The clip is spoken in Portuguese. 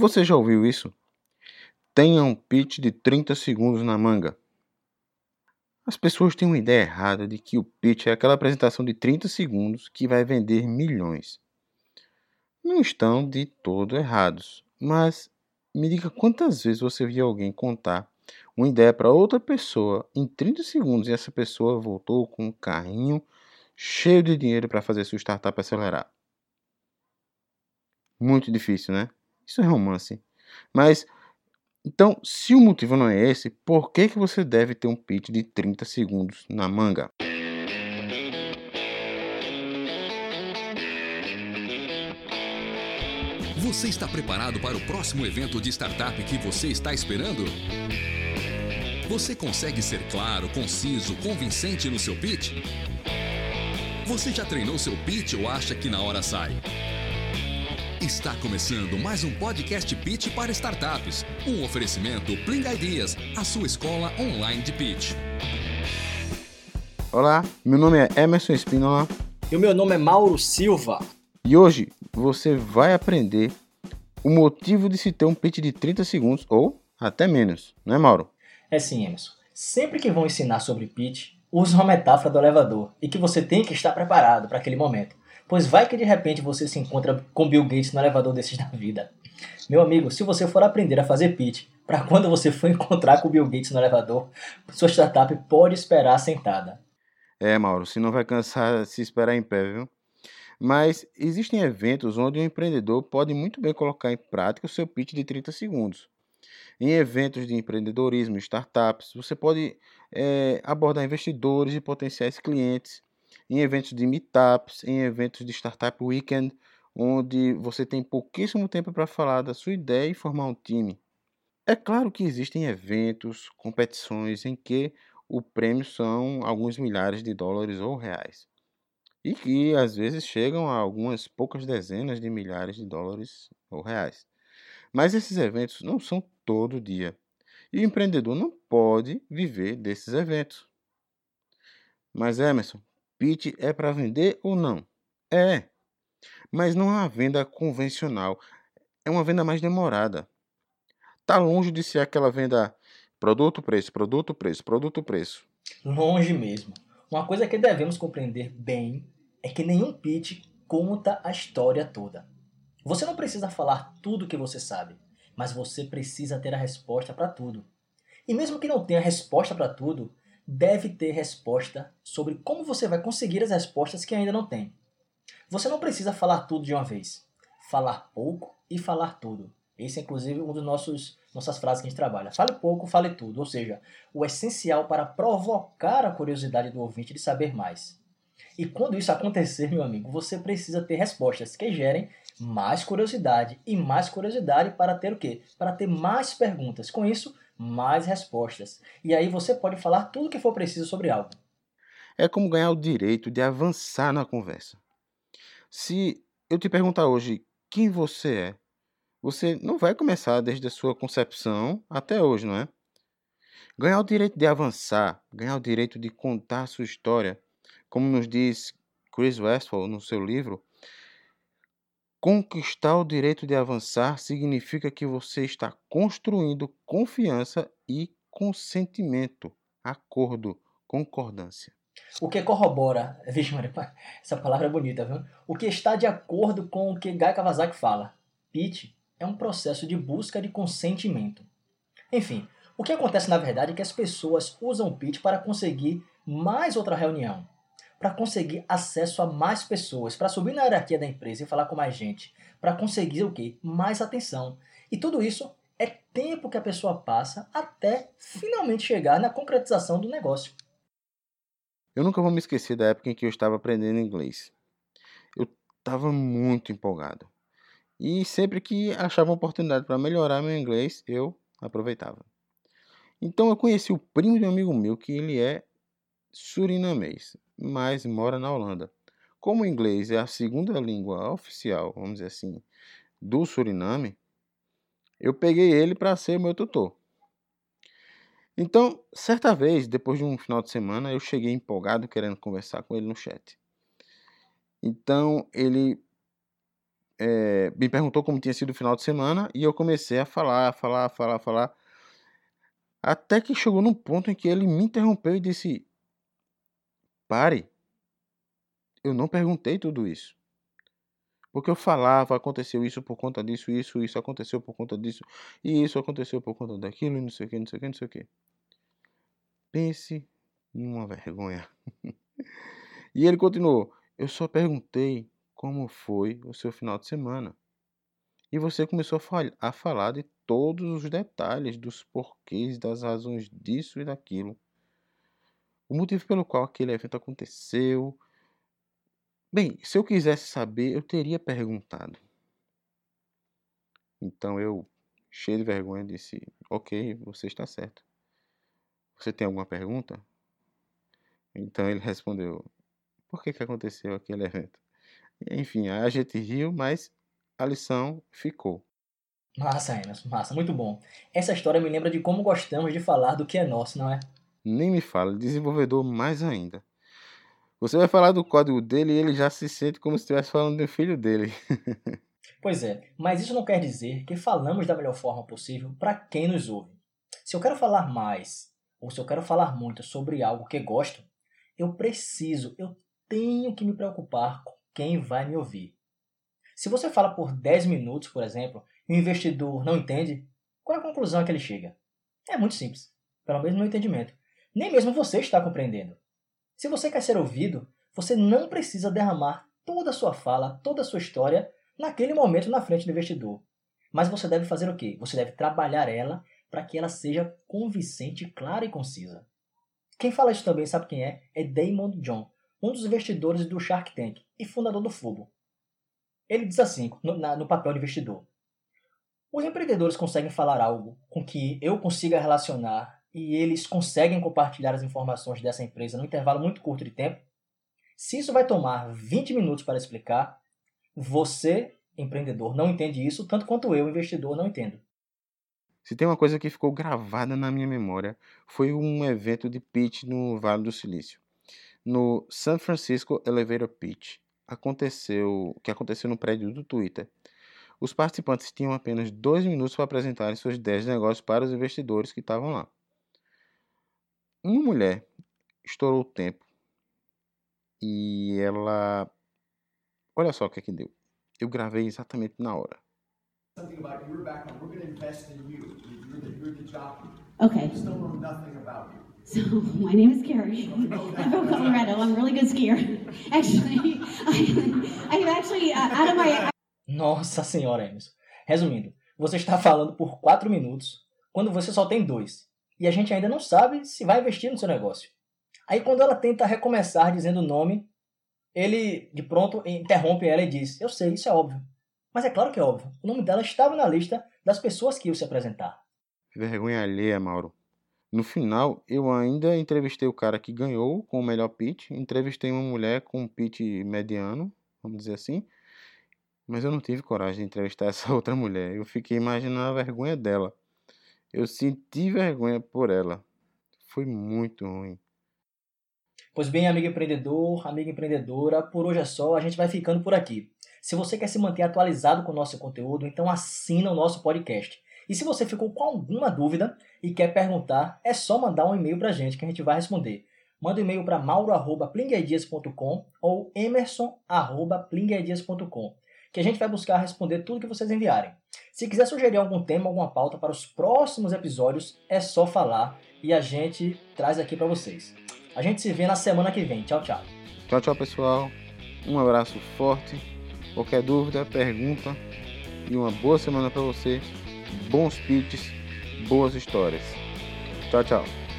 Você já ouviu isso? Tenha um pitch de 30 segundos na manga. As pessoas têm uma ideia errada de que o pitch é aquela apresentação de 30 segundos que vai vender milhões. Não estão de todo errados, mas me diga quantas vezes você viu alguém contar uma ideia para outra pessoa em 30 segundos e essa pessoa voltou com um carrinho cheio de dinheiro para fazer sua startup acelerar. Muito difícil, né? Isso é romance. Mas então, se o motivo não é esse, por que, que você deve ter um pitch de 30 segundos na manga? Você está preparado para o próximo evento de startup que você está esperando? Você consegue ser claro, conciso, convincente no seu pitch? Você já treinou seu pitch ou acha que na hora sai? Está começando mais um podcast Pitch para startups. Um oferecimento Pling Ideas, a sua escola online de pitch. Olá, meu nome é Emerson Espínola. E o meu nome é Mauro Silva. E hoje você vai aprender o motivo de se ter um pitch de 30 segundos ou até menos, não é, Mauro? É sim, Emerson. Sempre que vão ensinar sobre pitch, use uma metáfora do elevador e que você tem que estar preparado para aquele momento. Pois vai que de repente você se encontra com Bill Gates no elevador desses da vida. Meu amigo, se você for aprender a fazer pitch, para quando você for encontrar com Bill Gates no elevador, sua startup pode esperar sentada. É, Mauro, se não vai cansar se esperar em pé, viu? Mas existem eventos onde o empreendedor pode muito bem colocar em prática o seu pitch de 30 segundos. Em eventos de empreendedorismo, startups, você pode é, abordar investidores e potenciais clientes em eventos de meetups, em eventos de Startup Weekend, onde você tem pouquíssimo tempo para falar da sua ideia e formar um time. É claro que existem eventos, competições em que o prêmio são alguns milhares de dólares ou reais. E que às vezes chegam a algumas poucas dezenas de milhares de dólares ou reais. Mas esses eventos não são todo dia. E o empreendedor não pode viver desses eventos. Mas Emerson, pitch é para vender ou não? É, mas não é uma venda convencional. É uma venda mais demorada. Tá longe de ser aquela venda produto, preço, produto, preço, produto, preço. Longe mesmo. Uma coisa que devemos compreender bem é que nenhum pitch conta a história toda. Você não precisa falar tudo o que você sabe, mas você precisa ter a resposta para tudo. E mesmo que não tenha resposta para tudo, deve ter resposta sobre como você vai conseguir as respostas que ainda não tem. Você não precisa falar tudo de uma vez. Falar pouco e falar tudo. Esse é inclusive um dos nossos nossas frases que a gente trabalha. Fale pouco, fale tudo, ou seja, o essencial para provocar a curiosidade do ouvinte de saber mais. E quando isso acontecer, meu amigo, você precisa ter respostas que gerem mais curiosidade e mais curiosidade para ter o quê? Para ter mais perguntas. Com isso, mais respostas. E aí você pode falar tudo o que for preciso sobre algo. É como ganhar o direito de avançar na conversa. Se eu te perguntar hoje quem você é, você não vai começar desde a sua concepção até hoje, não é? Ganhar o direito de avançar, ganhar o direito de contar sua história, como nos diz Chris Westphal no seu livro, Conquistar o direito de avançar significa que você está construindo confiança e consentimento, acordo, concordância. O que corrobora, vixe, Maria, essa palavra é bonita, viu? O que está de acordo com o que Guy Kawasaki fala. Pitch é um processo de busca de consentimento. Enfim, o que acontece na verdade é que as pessoas usam o pitch para conseguir mais outra reunião, para conseguir acesso a mais pessoas, para subir na hierarquia da empresa e falar com mais gente, para conseguir o quê? Mais atenção. E tudo isso é tempo que a pessoa passa até finalmente chegar na concretização do negócio. Eu nunca vou me esquecer da época em que eu estava aprendendo inglês. Eu estava muito empolgado. E sempre que achava uma oportunidade para melhorar meu inglês, eu aproveitava. Então eu conheci o primo de um amigo meu que ele é surinamês mas mora na Holanda. Como o inglês é a segunda língua oficial, vamos dizer assim, do Suriname, eu peguei ele para ser meu tutor. Então, certa vez, depois de um final de semana, eu cheguei empolgado querendo conversar com ele no chat. Então, ele é, me perguntou como tinha sido o final de semana e eu comecei a falar, falar, falar, falar. Até que chegou num ponto em que ele me interrompeu e disse: Pare, eu não perguntei tudo isso. Porque eu falava, aconteceu isso por conta disso, isso, isso aconteceu por conta disso, e isso aconteceu por conta daquilo, e não sei o que, não sei o que, não sei o que. Pense numa vergonha. e ele continuou: Eu só perguntei como foi o seu final de semana. E você começou a, fal a falar de todos os detalhes, dos porquês, das razões disso e daquilo. O motivo pelo qual aquele evento aconteceu, Bem, se eu quisesse saber, eu teria perguntado. Então eu, cheio de vergonha, disse: Ok, você está certo. Você tem alguma pergunta? Então ele respondeu: Por que, que aconteceu aquele evento? Enfim, a gente riu, mas a lição ficou. Massa, Emerson, massa, muito bom. Essa história me lembra de como gostamos de falar do que é nosso, não é? Nem me fala, desenvolvedor mais ainda. Você vai falar do código dele e ele já se sente como se estivesse falando do filho dele. pois é, mas isso não quer dizer que falamos da melhor forma possível para quem nos ouve. Se eu quero falar mais, ou se eu quero falar muito sobre algo que gosto, eu preciso, eu tenho que me preocupar com quem vai me ouvir. Se você fala por 10 minutos, por exemplo, e o investidor não entende, qual é a conclusão que ele chega? É muito simples, pelo menos no entendimento. Nem mesmo você está compreendendo. Se você quer ser ouvido, você não precisa derramar toda a sua fala, toda a sua história naquele momento na frente do investidor. Mas você deve fazer o quê? Você deve trabalhar ela para que ela seja convincente, clara e concisa. Quem fala isso também, sabe quem é? É Damon John, um dos investidores do Shark Tank e fundador do Fubo. Ele diz assim, no, na, no papel de investidor: Os empreendedores conseguem falar algo com que eu consiga relacionar e eles conseguem compartilhar as informações dessa empresa num intervalo muito curto de tempo, se isso vai tomar 20 minutos para explicar, você, empreendedor, não entende isso tanto quanto eu, investidor, não entendo. Se tem uma coisa que ficou gravada na minha memória, foi um evento de pitch no Vale do Silício. No San Francisco Elevator Pitch, aconteceu, que aconteceu no prédio do Twitter. Os participantes tinham apenas dois minutos para apresentarem suas ideias de negócio para os investidores que estavam lá. Uma mulher estourou o tempo e ela. Olha só o que é que deu. Eu gravei exatamente na hora. Okay. Still know nothing about you. So my name is Carrie. I'm from Colorado. I'm a really good skier. Actually, I, I'm actually uh, out of my. Nossa senhora, Emerson. Resumindo, você está falando por quatro minutos quando você só tem dois e a gente ainda não sabe se vai investir no seu negócio. Aí quando ela tenta recomeçar dizendo o nome, ele de pronto interrompe ela e diz: Eu sei, isso é óbvio. Mas é claro que é óbvio. O nome dela estava na lista das pessoas que iam se apresentar. Vergonha alheia, Mauro. No final, eu ainda entrevistei o cara que ganhou com o melhor pitch, entrevistei uma mulher com um pitch mediano, vamos dizer assim, mas eu não tive coragem de entrevistar essa outra mulher. Eu fiquei imaginando a vergonha dela. Eu senti vergonha por ela. Foi muito ruim. Pois bem, amigo empreendedor, amiga empreendedora, por hoje é só, a gente vai ficando por aqui. Se você quer se manter atualizado com o nosso conteúdo, então assina o nosso podcast. E se você ficou com alguma dúvida e quer perguntar, é só mandar um e-mail para a gente que a gente vai responder. Manda um e-mail para mauro.plingueidias.com ou emerson.plingueidias.com que a gente vai buscar responder tudo que vocês enviarem. Se quiser sugerir algum tema, alguma pauta para os próximos episódios, é só falar e a gente traz aqui para vocês. A gente se vê na semana que vem. Tchau, tchau. Tchau, tchau, pessoal. Um abraço forte. Qualquer dúvida, pergunta e uma boa semana para você. Bons pitches, boas histórias. Tchau, tchau.